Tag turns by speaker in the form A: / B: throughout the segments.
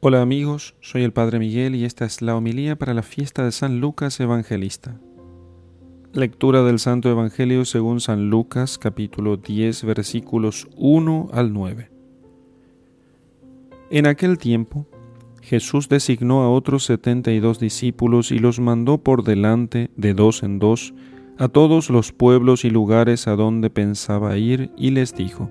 A: Hola amigos, soy el Padre Miguel y esta es la homilía para la fiesta de San Lucas Evangelista. Lectura del Santo Evangelio según San Lucas capítulo 10 versículos 1 al 9. En aquel tiempo, Jesús designó a otros setenta y dos discípulos y los mandó por delante, de dos en dos, a todos los pueblos y lugares a donde pensaba ir, y les dijo,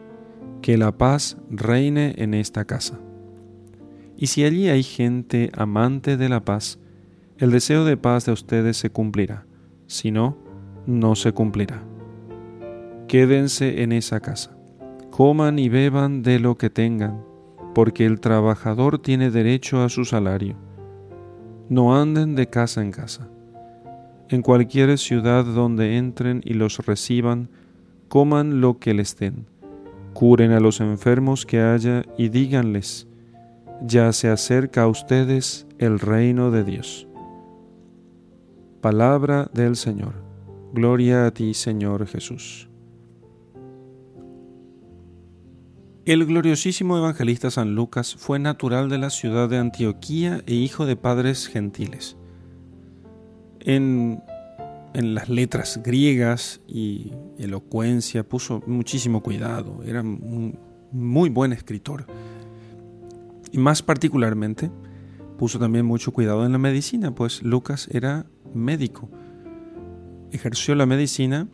A: que la paz reine en esta casa. Y si allí hay gente amante de la paz, el deseo de paz de ustedes se cumplirá, si no, no se cumplirá. Quédense en esa casa, coman y beban de lo que tengan, porque el trabajador tiene derecho a su salario. No anden de casa en casa. En cualquier ciudad donde entren y los reciban, coman lo que les den curen a los enfermos que haya y díganles, ya se acerca a ustedes el reino de Dios. Palabra del Señor. Gloria a ti, Señor Jesús. El gloriosísimo evangelista San Lucas fue natural de la ciudad de Antioquía e hijo de padres gentiles. En en las letras griegas y elocuencia, puso muchísimo cuidado, era un muy buen escritor. Y más particularmente, puso también mucho cuidado en la medicina, pues Lucas era médico. Ejerció la medicina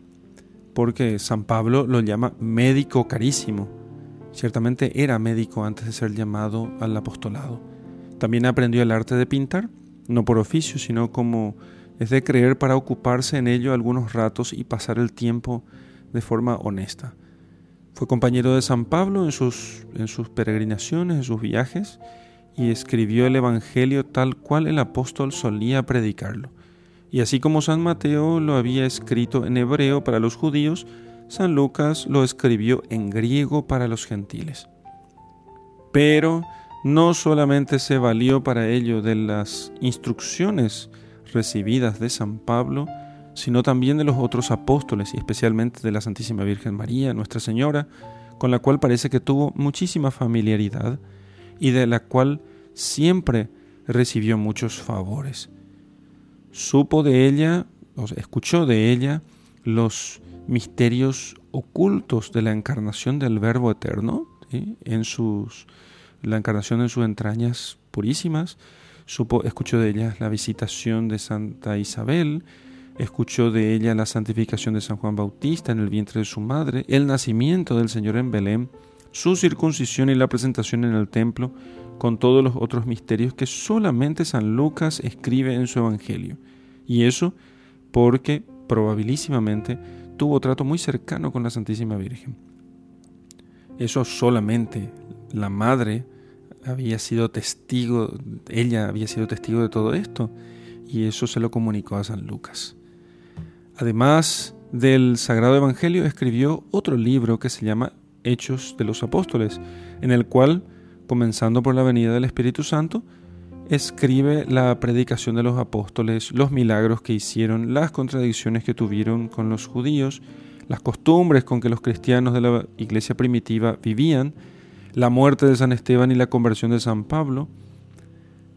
A: porque San Pablo lo llama médico carísimo. Ciertamente era médico antes de ser llamado al apostolado. También aprendió el arte de pintar, no por oficio, sino como es de creer para ocuparse en ello algunos ratos y pasar el tiempo de forma honesta. Fue compañero de San Pablo en sus, en sus peregrinaciones, en sus viajes, y escribió el Evangelio tal cual el apóstol solía predicarlo. Y así como San Mateo lo había escrito en hebreo para los judíos, San Lucas lo escribió en griego para los gentiles. Pero no solamente se valió para ello de las instrucciones recibidas de San Pablo, sino también de los otros apóstoles y especialmente de la Santísima Virgen María, Nuestra Señora, con la cual parece que tuvo muchísima familiaridad y de la cual siempre recibió muchos favores. Supo de ella, o escuchó de ella los misterios ocultos de la encarnación del Verbo Eterno, en sus, la encarnación en sus entrañas purísimas, Escuchó de ella la visitación de Santa Isabel, escuchó de ella la santificación de San Juan Bautista en el vientre de su madre, el nacimiento del Señor en Belén, su circuncisión y la presentación en el templo, con todos los otros misterios que solamente San Lucas escribe en su Evangelio. Y eso porque probabilísimamente tuvo trato muy cercano con la Santísima Virgen. Eso solamente la madre había sido testigo, ella había sido testigo de todo esto y eso se lo comunicó a San Lucas. Además del Sagrado Evangelio, escribió otro libro que se llama Hechos de los Apóstoles, en el cual, comenzando por la venida del Espíritu Santo, escribe la predicación de los apóstoles, los milagros que hicieron, las contradicciones que tuvieron con los judíos, las costumbres con que los cristianos de la iglesia primitiva vivían, la muerte de San Esteban y la conversión de San Pablo,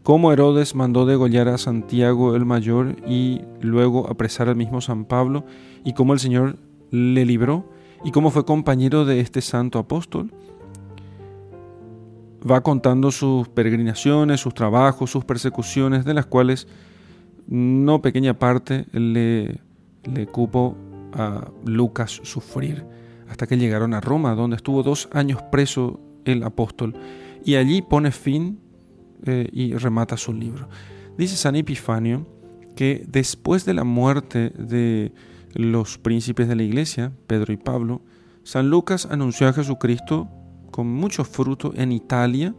A: cómo Herodes mandó degollar a Santiago el mayor y luego apresar al mismo San Pablo, y cómo el Señor le libró, y cómo fue compañero de este santo apóstol. Va contando sus peregrinaciones, sus trabajos, sus persecuciones, de las cuales no pequeña parte le, le cupo a Lucas sufrir, hasta que llegaron a Roma, donde estuvo dos años preso el apóstol. Y allí pone fin eh, y remata su libro. Dice San Epifanio que después de la muerte de los príncipes de la iglesia, Pedro y Pablo, San Lucas anunció a Jesucristo con mucho fruto en Italia,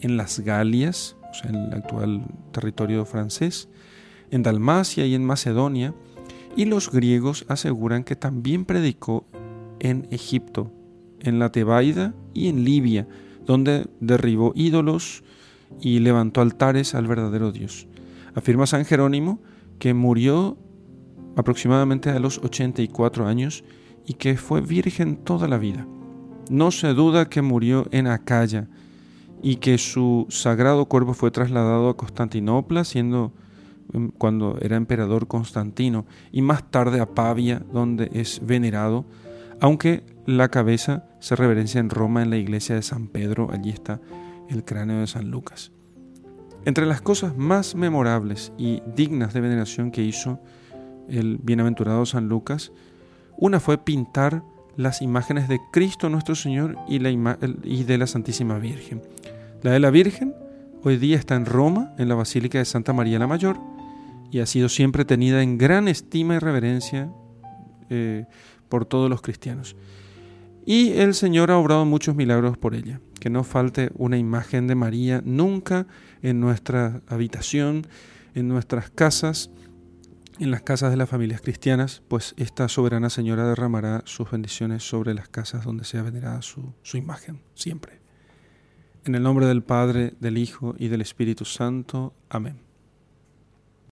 A: en las Galias, o sea, en el actual territorio francés, en Dalmacia y en Macedonia, y los griegos aseguran que también predicó en Egipto, en la Tebaida y en Libia, donde derribó ídolos y levantó altares al verdadero Dios. Afirma San Jerónimo que murió aproximadamente a los 84 años y que fue virgen toda la vida. No se duda que murió en Acaya y que su sagrado cuerpo fue trasladado a Constantinopla, siendo em, cuando era emperador Constantino, y más tarde a Pavia, donde es venerado, aunque la cabeza se reverencia en Roma en la iglesia de San Pedro, allí está el cráneo de San Lucas. Entre las cosas más memorables y dignas de veneración que hizo el bienaventurado San Lucas, una fue pintar las imágenes de Cristo nuestro Señor y, de la Santísima Virgen. La de la Virgen hoy día está en Roma, en la Basílica de Santa María la Mayor, y ha sido siempre tenida en gran estima y reverencia eh, por todos los cristianos. Y el Señor ha obrado muchos milagros por ella. Que no falte una imagen de María nunca en nuestra habitación, en nuestras casas, en las casas de las familias cristianas, pues esta soberana Señora derramará sus bendiciones sobre las casas donde sea venerada su, su imagen, siempre. En el nombre del Padre, del Hijo y del Espíritu Santo. Amén.